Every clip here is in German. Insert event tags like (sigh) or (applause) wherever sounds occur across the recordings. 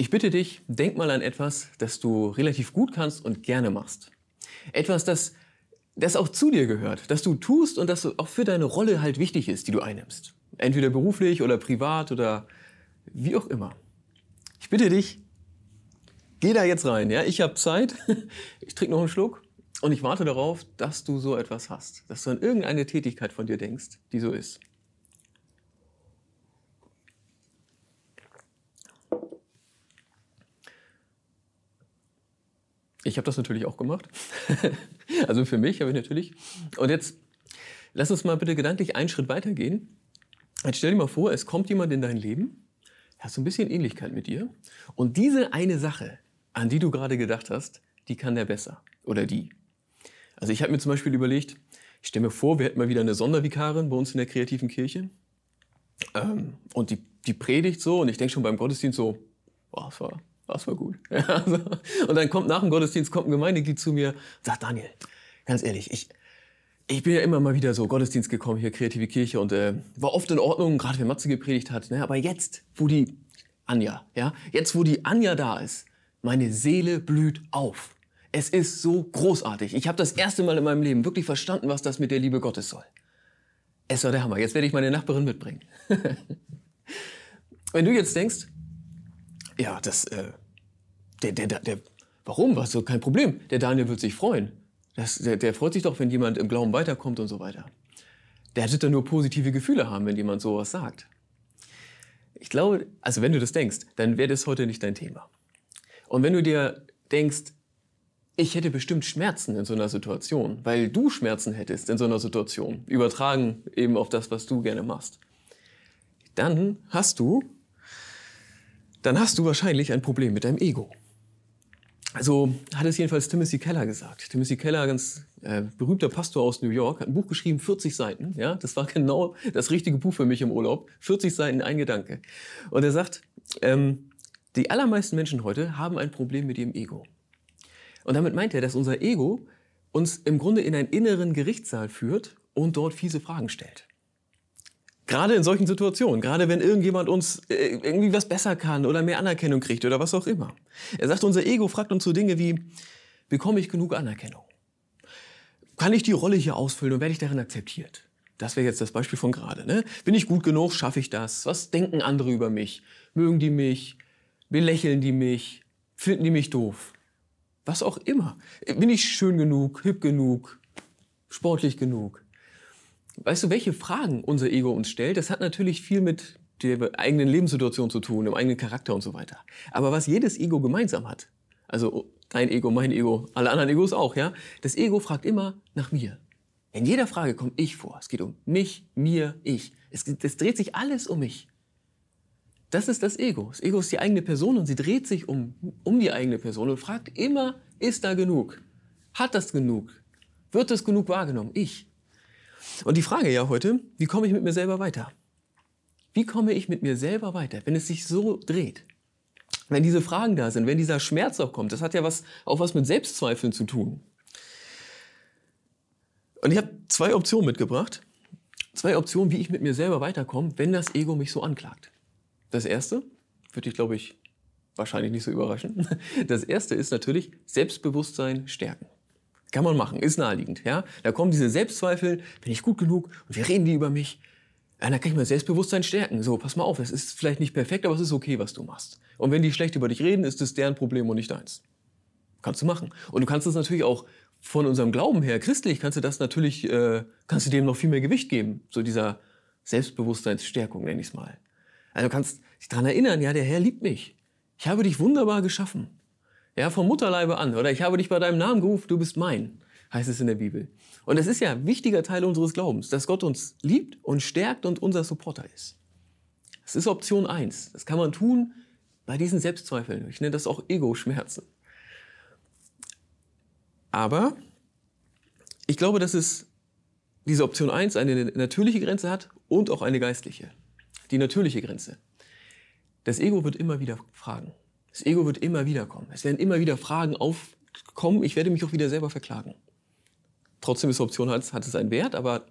Ich bitte dich, denk mal an etwas, das du relativ gut kannst und gerne machst. Etwas, das, das auch zu dir gehört, das du tust und das auch für deine Rolle halt wichtig ist, die du einnimmst. Entweder beruflich oder privat oder wie auch immer. Ich bitte dich, geh da jetzt rein. Ja? Ich habe Zeit, (laughs) ich trinke noch einen Schluck und ich warte darauf, dass du so etwas hast, dass du an irgendeine Tätigkeit von dir denkst, die so ist. Ich habe das natürlich auch gemacht. (laughs) also für mich habe ich natürlich. Und jetzt lass uns mal bitte gedanklich einen Schritt weitergehen. Jetzt stell dir mal vor, es kommt jemand in dein Leben, hat so ein bisschen Ähnlichkeit mit dir. Und diese eine Sache, an die du gerade gedacht hast, die kann der besser. Oder die. Also ich habe mir zum Beispiel überlegt, ich stelle mir vor, wir hätten mal wieder eine Sondervikarin bei uns in der kreativen Kirche. Ähm, und die, die predigt so und ich denke schon beim Gottesdienst so, boah, das war, das war gut. (laughs) Also, und dann kommt nach dem Gottesdienst kommt ein Gemeindeglied zu mir und sagt, Daniel, ganz ehrlich, ich, ich bin ja immer mal wieder so Gottesdienst gekommen, hier kreative Kirche und äh, war oft in Ordnung, gerade wenn Matze gepredigt hat. Ne? Aber jetzt, wo die Anja, ja, jetzt wo die Anja da ist, meine Seele blüht auf. Es ist so großartig. Ich habe das erste Mal in meinem Leben wirklich verstanden, was das mit der Liebe Gottes soll. Es war der Hammer. Jetzt werde ich meine Nachbarin mitbringen. (laughs) Wenn du jetzt denkst, ja, das, äh, der, der, der, warum? Was so kein Problem. Der Daniel wird sich freuen. Das, der, der freut sich doch, wenn jemand im Glauben weiterkommt und so weiter. Der wird dann nur positive Gefühle haben, wenn jemand sowas sagt. Ich glaube, also wenn du das denkst, dann wäre das heute nicht dein Thema. Und wenn du dir denkst, ich hätte bestimmt Schmerzen in so einer Situation, weil du Schmerzen hättest in so einer Situation, übertragen eben auf das, was du gerne machst, dann hast du, dann hast du wahrscheinlich ein Problem mit deinem Ego. Also hat es jedenfalls Timothy Keller gesagt. Timothy Keller, ganz äh, berühmter Pastor aus New York, hat ein Buch geschrieben, 40 Seiten. Ja, das war genau das richtige Buch für mich im Urlaub. 40 Seiten, ein Gedanke. Und er sagt, ähm, die allermeisten Menschen heute haben ein Problem mit ihrem Ego. Und damit meint er, dass unser Ego uns im Grunde in einen inneren Gerichtssaal führt und dort fiese Fragen stellt. Gerade in solchen Situationen, gerade wenn irgendjemand uns äh, irgendwie was besser kann oder mehr Anerkennung kriegt oder was auch immer. Er sagt, unser Ego fragt uns so Dinge wie, bekomme ich genug Anerkennung? Kann ich die Rolle hier ausfüllen und werde ich darin akzeptiert? Das wäre jetzt das Beispiel von gerade. Ne? Bin ich gut genug? Schaffe ich das? Was denken andere über mich? Mögen die mich? Belächeln die mich? Finden die mich doof? Was auch immer. Bin ich schön genug, hip genug, sportlich genug? Weißt du, welche Fragen unser Ego uns stellt? Das hat natürlich viel mit der eigenen Lebenssituation zu tun, dem eigenen Charakter und so weiter. Aber was jedes Ego gemeinsam hat, also dein Ego, mein Ego, alle anderen Egos auch, ja, das Ego fragt immer nach mir. In jeder Frage kommt ich vor. Es geht um mich, mir, ich. Es, es dreht sich alles um mich. Das ist das Ego. Das Ego ist die eigene Person und sie dreht sich um, um die eigene Person und fragt immer, ist da genug? Hat das genug? Wird das genug wahrgenommen? Ich. Und die Frage ja heute, wie komme ich mit mir selber weiter? Wie komme ich mit mir selber weiter, wenn es sich so dreht? Wenn diese Fragen da sind, wenn dieser Schmerz auch kommt, das hat ja was, auch was mit Selbstzweifeln zu tun. Und ich habe zwei Optionen mitgebracht. Zwei Optionen, wie ich mit mir selber weiterkomme, wenn das Ego mich so anklagt. Das erste, würde dich, glaube ich, wahrscheinlich nicht so überraschen. Das erste ist natürlich Selbstbewusstsein stärken. Kann man machen, ist naheliegend. Ja? Da kommen diese Selbstzweifel, bin ich gut genug und wie reden die über mich? Ja, dann kann ich mein Selbstbewusstsein stärken. So, pass mal auf, es ist vielleicht nicht perfekt, aber es ist okay, was du machst. Und wenn die schlecht über dich reden, ist es deren Problem und nicht deins. Kannst du machen. Und du kannst es natürlich auch von unserem Glauben her, christlich, kannst du das natürlich, äh, kannst du dem noch viel mehr Gewicht geben. So dieser Selbstbewusstseinsstärkung, nenne ich es mal. Also du kannst dich daran erinnern, ja, der Herr liebt mich. Ich habe dich wunderbar geschaffen. Ja, vom Mutterleibe an. Oder ich habe dich bei deinem Namen gerufen, du bist mein, heißt es in der Bibel. Und das ist ja ein wichtiger Teil unseres Glaubens, dass Gott uns liebt und stärkt und unser Supporter ist. Das ist Option 1. Das kann man tun bei diesen Selbstzweifeln. Ich nenne das auch Ego-Schmerzen. Aber ich glaube, dass es diese Option 1 eine natürliche Grenze hat und auch eine geistliche die natürliche Grenze. Das Ego wird immer wieder fragen. Das Ego wird immer wieder kommen. Es werden immer wieder Fragen aufkommen. Ich werde mich auch wieder selber verklagen. Trotzdem ist Option hat, hat es einen Wert, aber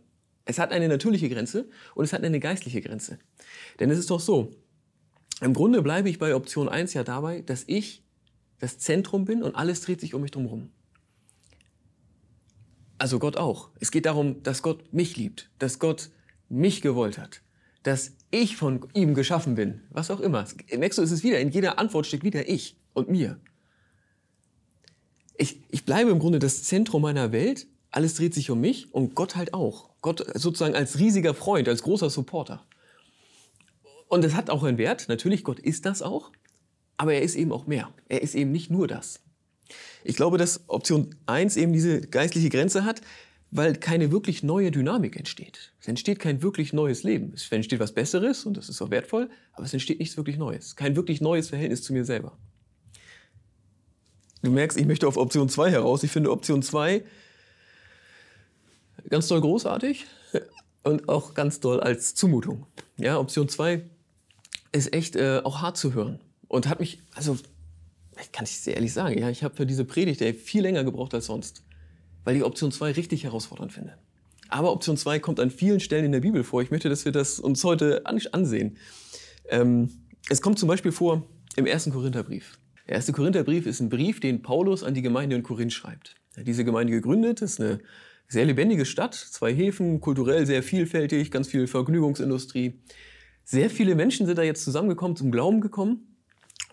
es hat eine natürliche Grenze und es hat eine geistliche Grenze. Denn es ist doch so, Im Grunde bleibe ich bei Option 1 ja dabei, dass ich das Zentrum bin und alles dreht sich um mich drumherum. Also Gott auch. Es geht darum, dass Gott mich liebt, dass Gott mich gewollt hat, dass ich von ihm geschaffen bin, was auch immer. Merkst du, es ist wieder, in jeder Antwort steckt wieder ich und mir. Ich, ich bleibe im Grunde das Zentrum meiner Welt, alles dreht sich um mich und Gott halt auch. Gott sozusagen als riesiger Freund, als großer Supporter. Und es hat auch einen Wert, natürlich, Gott ist das auch, aber er ist eben auch mehr. Er ist eben nicht nur das. Ich glaube, dass Option 1 eben diese geistliche Grenze hat, weil keine wirklich neue Dynamik entsteht. Es entsteht kein wirklich neues Leben. Es entsteht was Besseres und das ist auch wertvoll, aber es entsteht nichts wirklich Neues. Kein wirklich neues Verhältnis zu mir selber. Du merkst, ich möchte auf Option 2 heraus. Ich finde Option 2 ganz doll großartig und auch ganz doll als Zumutung. Ja, Option 2 ist echt äh, auch hart zu hören und hat mich, also kann ich sehr ehrlich sagen, ja, ich habe für diese Predigt ey, viel länger gebraucht als sonst, weil ich Option 2 richtig herausfordernd finde. Aber Option 2 kommt an vielen Stellen in der Bibel vor. Ich möchte, dass wir das uns heute ansehen. Ähm, es kommt zum Beispiel vor im ersten Korintherbrief. Der erste Korintherbrief ist ein Brief, den Paulus an die Gemeinde in Korinth schreibt. Er hat diese Gemeinde gegründet, ist eine sehr lebendige Stadt, zwei Häfen, kulturell sehr vielfältig, ganz viel Vergnügungsindustrie. Sehr viele Menschen sind da jetzt zusammengekommen, zum Glauben gekommen.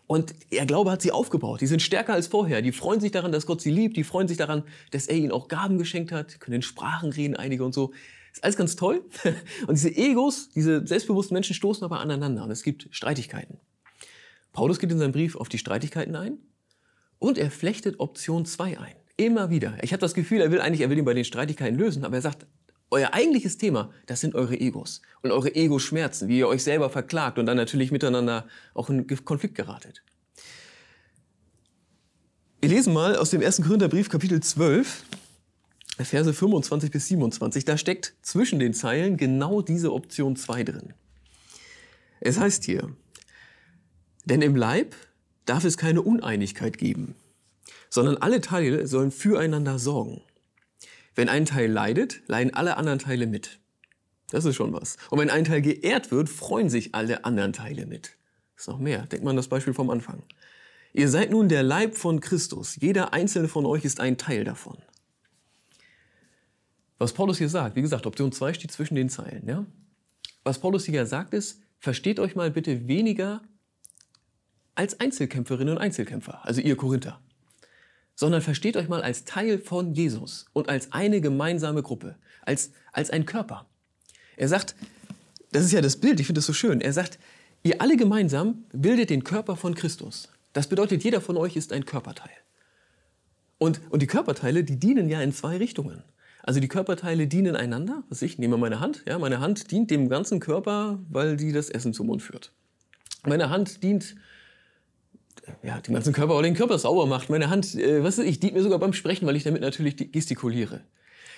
Und der Glaube hat sie aufgebaut. Die sind stärker als vorher. Die freuen sich daran, dass Gott sie liebt. Die freuen sich daran, dass er ihnen auch Gaben geschenkt hat. Können in Sprachen reden, einige und so. Ist alles ganz toll. (laughs) Und diese Egos, diese selbstbewussten Menschen stoßen aber aneinander. Und es gibt Streitigkeiten. Paulus geht in seinem Brief auf die Streitigkeiten ein. Und er flechtet Option 2 ein. Immer wieder. Ich habe das Gefühl, er will eigentlich, er will ihn bei den Streitigkeiten lösen, aber er sagt, euer eigentliches Thema, das sind eure Egos und eure Ego-Schmerzen, wie ihr euch selber verklagt und dann natürlich miteinander auch in Konflikt geratet. Wir lesen mal aus dem 1. Korintherbrief, Kapitel 12, Verse 25 bis 27. Da steckt zwischen den Zeilen genau diese Option 2 drin. Es heißt hier, denn im Leib darf es keine Uneinigkeit geben sondern alle Teile sollen füreinander sorgen. Wenn ein Teil leidet, leiden alle anderen Teile mit. Das ist schon was. Und wenn ein Teil geehrt wird, freuen sich alle anderen Teile mit. Das ist noch mehr. Denkt man das Beispiel vom Anfang. Ihr seid nun der Leib von Christus. Jeder einzelne von euch ist ein Teil davon. Was Paulus hier sagt, wie gesagt, Option 2 steht zwischen den Zeilen. Ja? Was Paulus hier sagt ist, versteht euch mal bitte weniger als Einzelkämpferinnen und Einzelkämpfer, also ihr Korinther sondern versteht euch mal als Teil von Jesus und als eine gemeinsame Gruppe, als, als ein Körper. Er sagt, das ist ja das Bild, ich finde das so schön, er sagt, ihr alle gemeinsam bildet den Körper von Christus. Das bedeutet, jeder von euch ist ein Körperteil. Und, und die Körperteile, die dienen ja in zwei Richtungen. Also die Körperteile dienen einander. Was ich nehme meine Hand. Ja, meine Hand dient dem ganzen Körper, weil die das Essen zum Mund führt. Meine Hand dient ja, den ganzen Körper oder den Körper sauber macht. Meine Hand, äh, was ist ich, dient mir sogar beim Sprechen, weil ich damit natürlich gestikuliere.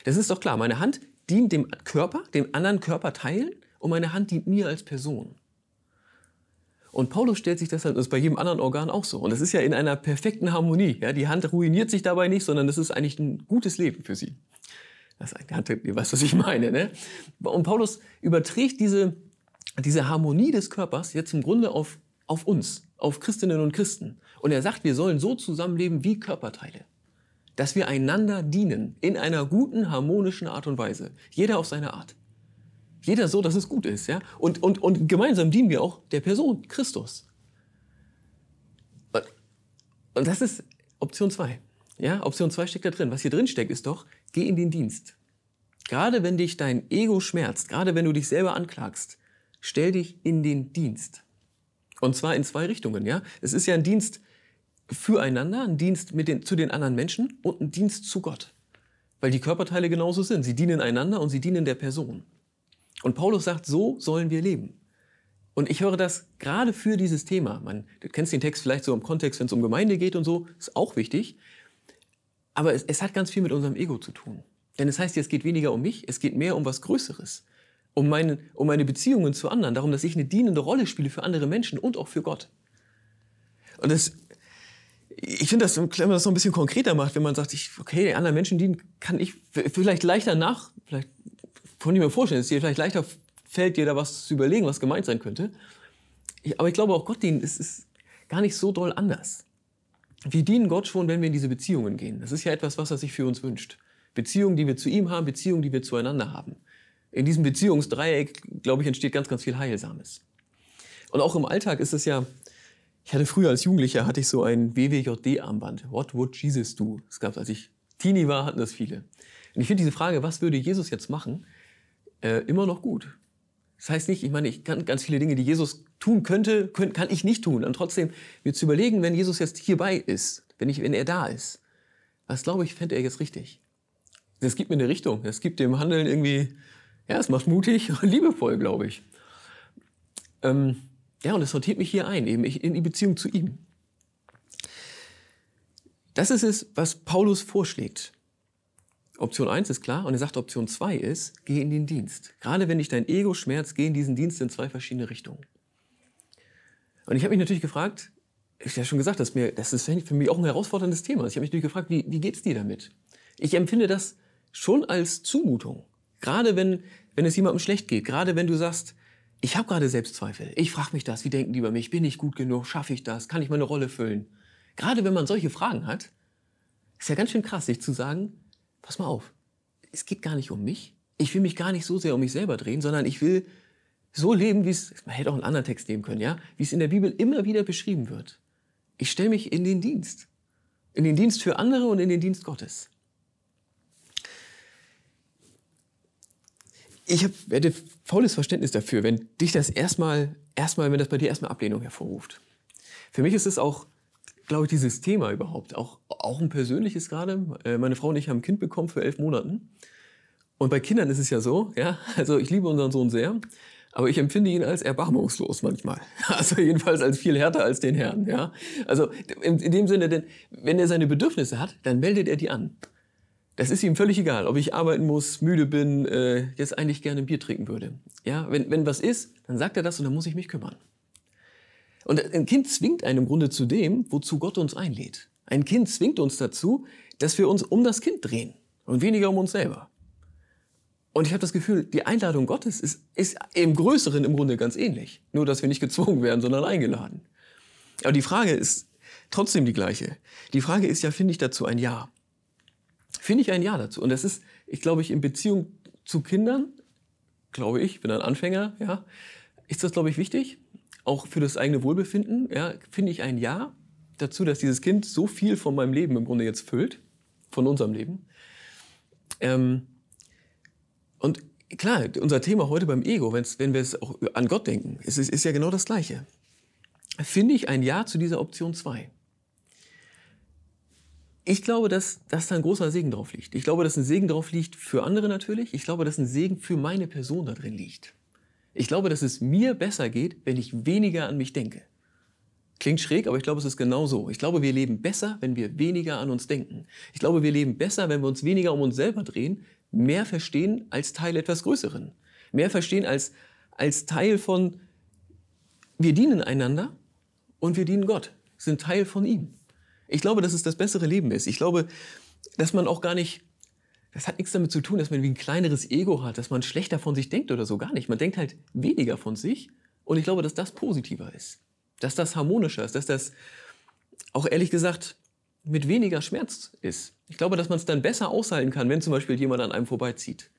Das ist doch klar. Meine Hand dient dem Körper, dem anderen Körperteilen und meine Hand dient mir als Person. Und Paulus stellt sich das, das ist bei jedem anderen Organ auch so. Und das ist ja in einer perfekten Harmonie. Ja, die Hand ruiniert sich dabei nicht, sondern das ist eigentlich ein gutes Leben für sie. Das Hand, ihr weißt, was ich meine. Ne? Und Paulus überträgt diese, diese Harmonie des Körpers jetzt im Grunde auf, auf uns auf Christinnen und Christen. Und er sagt, wir sollen so zusammenleben wie Körperteile. Dass wir einander dienen in einer guten, harmonischen Art und Weise. Jeder auf seine Art. Jeder so, dass es gut ist. Ja? Und, und, und gemeinsam dienen wir auch der Person, Christus. Und das ist Option 2. Ja, Option 2 steckt da drin. Was hier drin steckt, ist doch, geh in den Dienst. Gerade wenn dich dein Ego schmerzt, gerade wenn du dich selber anklagst, stell dich in den Dienst. Und zwar in zwei Richtungen, ja. Es ist ja ein Dienst füreinander, ein Dienst mit den, zu den anderen Menschen und ein Dienst zu Gott. Weil die Körperteile genauso sind. Sie dienen einander und sie dienen der Person. Und Paulus sagt, so sollen wir leben. Und ich höre das gerade für dieses Thema. Man, du kennst den Text vielleicht so im Kontext, wenn es um Gemeinde geht und so, ist auch wichtig. Aber es, es hat ganz viel mit unserem Ego zu tun. Denn es heißt, es geht weniger um mich, es geht mehr um was Größeres um meine, um meine Beziehungen zu anderen, darum, dass ich eine dienende Rolle spiele für andere Menschen und auch für Gott. Und das, ich finde das, wenn man das noch ein bisschen konkreter macht, wenn man sagt, ich, okay, anderen Menschen dienen, kann ich vielleicht leichter nach, vielleicht kann ich mir vorstellen, dass dir vielleicht leichter fällt, dir da was zu überlegen, was gemeint sein könnte. ich, aber ich glaube auch Gott dienen, es ist gar nicht so doll anders. Wir dienen Gott schon, wenn wir in diese Beziehungen gehen. Das ist ja etwas, was er sich für uns wünscht. Beziehungen, die wir zu ihm haben, Beziehungen, die wir zueinander haben. In diesem Beziehungsdreieck, glaube ich, entsteht ganz, ganz viel Heilsames. Und auch im Alltag ist es ja, ich hatte früher als Jugendlicher, hatte ich so ein WWJD-Armband. What would Jesus do? Das gab als ich Teenie war, hatten das viele. Und ich finde diese Frage, was würde Jesus jetzt machen, äh, immer noch gut. Das heißt nicht, ich meine, ich kann ganz viele Dinge, die Jesus tun könnte, können, kann ich nicht tun. Und trotzdem mir zu überlegen, wenn Jesus jetzt hierbei ist, wenn, ich, wenn er da ist, was glaube ich, fände er jetzt richtig? Das gibt mir eine Richtung. Das gibt dem Handeln irgendwie, ja, es macht mutig (laughs) und liebevoll, glaube ich. Ähm, ja, und es sortiert mich hier ein, eben in die Beziehung zu ihm. Das ist es, was Paulus vorschlägt. Option 1 ist klar und er sagt, Option 2 ist, geh in den Dienst. Gerade wenn dich dein Ego schmerzt, geh in diesen Dienst in zwei verschiedene Richtungen. Und ich habe mich natürlich gefragt, ich habe ja schon gesagt, dass mir, das ist für mich auch ein herausforderndes Thema. Ich habe mich natürlich gefragt, wie, wie geht es dir damit? Ich empfinde das schon als Zumutung. Gerade wenn, wenn es jemandem schlecht geht, gerade wenn du sagst, ich habe gerade Selbstzweifel, ich frage mich das, wie denken die über mich, bin ich gut genug, schaffe ich das, kann ich meine Rolle füllen? Gerade wenn man solche Fragen hat, ist ja ganz schön krass, sich zu sagen, pass mal auf, es geht gar nicht um mich. Ich will mich gar nicht so sehr um mich selber drehen, sondern ich will so leben, wie es, man hätte auch einen anderen Text nehmen können, ja, wie es in der Bibel immer wieder beschrieben wird. Ich stelle mich in den Dienst. In den Dienst für andere und in den Dienst Gottes. Ich habe werde volles Verständnis dafür, wenn dich das erstmal, erstmal, wenn das bei dir erstmal Ablehnung hervorruft. Für mich ist es auch glaube ich, dieses Thema überhaupt. Auch, auch ein persönliches gerade. Äh, meine Frau und ich haben ein Kind bekommen für elf Monaten. Und bei Kindern ist es ja so, ja, also ich liebe unseren Sohn sehr, aber ich empfinde ihn als erbarmungslos manchmal. (laughs) Also jedenfalls als viel härter als den Herrn, ja. Also in, in dem Sinne, denn wenn er seine Bedürfnisse hat, dann meldet er die an. Das ist ihm völlig egal, ob ich arbeiten muss, müde bin, äh, jetzt eigentlich gerne ein Bier trinken würde. Ja, wenn, wenn was ist, dann sagt er das und dann muss ich mich kümmern. Und ein Kind zwingt einen im Grunde zu dem, wozu Gott uns einlädt. Ein Kind zwingt uns dazu, dass wir uns um das Kind drehen und weniger um uns selber. Und ich habe das Gefühl, die Einladung Gottes ist, ist im Größeren im Grunde ganz ähnlich. Nur, dass wir nicht gezwungen werden, sondern eingeladen. Aber die Frage ist trotzdem die gleiche. Die Frage ist ja, finde ich dazu ein Ja? Finde ich ein Ja dazu? Und das ist, ich glaube, ich in Beziehung zu Kindern, glaube ich, bin ein Anfänger, ja, ist das, glaube ich, wichtig auch für das eigene Wohlbefinden, ja, finde ich ein Ja dazu, dass dieses Kind so viel von meinem Leben im Grunde jetzt füllt, von unserem Leben. Ähm, und klar, unser Thema heute beim Ego, wenn wir es auch an Gott denken, ist, ist ja genau das Gleiche. Finde ich ein Ja zu dieser Option 2. Ich glaube, dass, dass da ein großer Segen drauf liegt. Ich glaube, dass ein Segen drauf liegt für andere natürlich. Ich glaube, dass ein Segen für meine Person da drin liegt. Ich glaube, dass es mir besser geht, wenn ich weniger an mich denke. Klingt schräg, aber ich glaube, es ist genau so. Ich glaube, wir leben besser, wenn wir weniger an uns denken. Ich glaube, wir leben besser, wenn wir uns weniger um uns selber drehen, mehr verstehen als Teil etwas Größeren. Mehr verstehen als, als Teil von, wir dienen einander und wir dienen Gott, sind Teil von ihm. Ich glaube, dass es das bessere Leben ist. Ich glaube, dass man auch gar nicht das hat nichts damit zu tun, dass man wie ein kleineres Ego hat, dass man schlechter von sich denkt oder so gar nicht. Man denkt halt weniger von sich und ich glaube, dass das positiver ist. Dass das harmonischer ist, dass das auch ehrlich gesagt mit weniger Schmerz ist. Ich glaube, dass man es dann besser aushalten kann, wenn zum Beispiel jemand an einem vorbeizieht.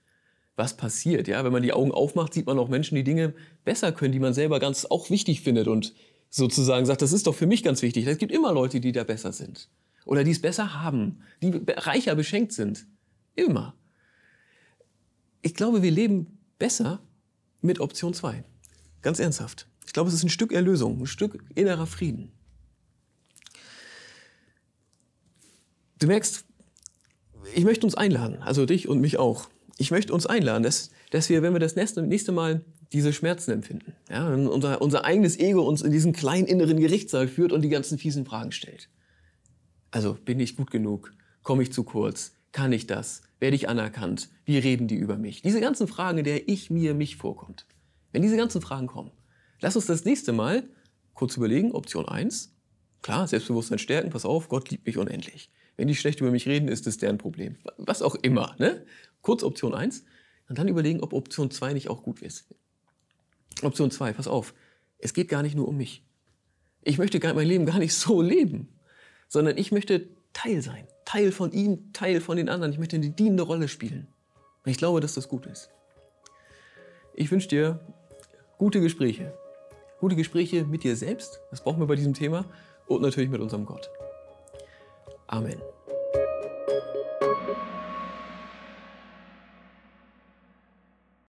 Was passiert, ja? Wenn man die Augen aufmacht, sieht man auch Menschen, die Dinge besser können, die man selber ganz auch wichtig findet und sozusagen sagt, das ist doch für mich ganz wichtig. Es gibt immer Leute, die da besser sind. Oder die es besser haben, die reicher beschenkt sind. Immer. Ich glaube, wir leben besser mit Option 2. Ganz ernsthaft. Ich glaube, es ist ein Stück Erlösung, ein Stück innerer Frieden. Du merkst, ich möchte uns einladen, also dich und mich auch. Ich möchte uns einladen, dass, dass wir, wenn wir das nächste, nächste Mal diese Schmerzen empfinden, ja, wenn unser, unser eigenes Ego uns in diesen kleinen inneren Gerichtssaal führt und die ganzen fiesen Fragen stellt. Also, bin ich gut genug? Komme ich zu kurz? Kann ich das? Werde ich anerkannt? Wie reden die über mich? Diese ganzen Fragen, in der ich mir mich vorkommt. Wenn diese ganzen Fragen kommen, lass uns das nächste Mal kurz überlegen, Option 1. Klar, Selbstbewusstsein stärken, pass auf, Gott liebt mich unendlich. Wenn die schlecht über mich reden, ist es deren Problem. Was auch immer, ne? Kurz Option 1 und dann überlegen, ob Option 2 nicht auch gut ist. Option 2, pass auf. es geht gar nicht nur um mich. Ich möchte mein Leben gar nicht so leben, sondern ich möchte Teil sein. Teil von ihm, Teil von den anderen. Ich möchte eine dienende Rolle spielen. Und ich glaube, dass das gut ist. Ich wünsche dir gute Gespräche. Gute Gespräche mit dir selbst, das brauchen wir bei diesem Thema, und natürlich mit unserem Gott. Amen.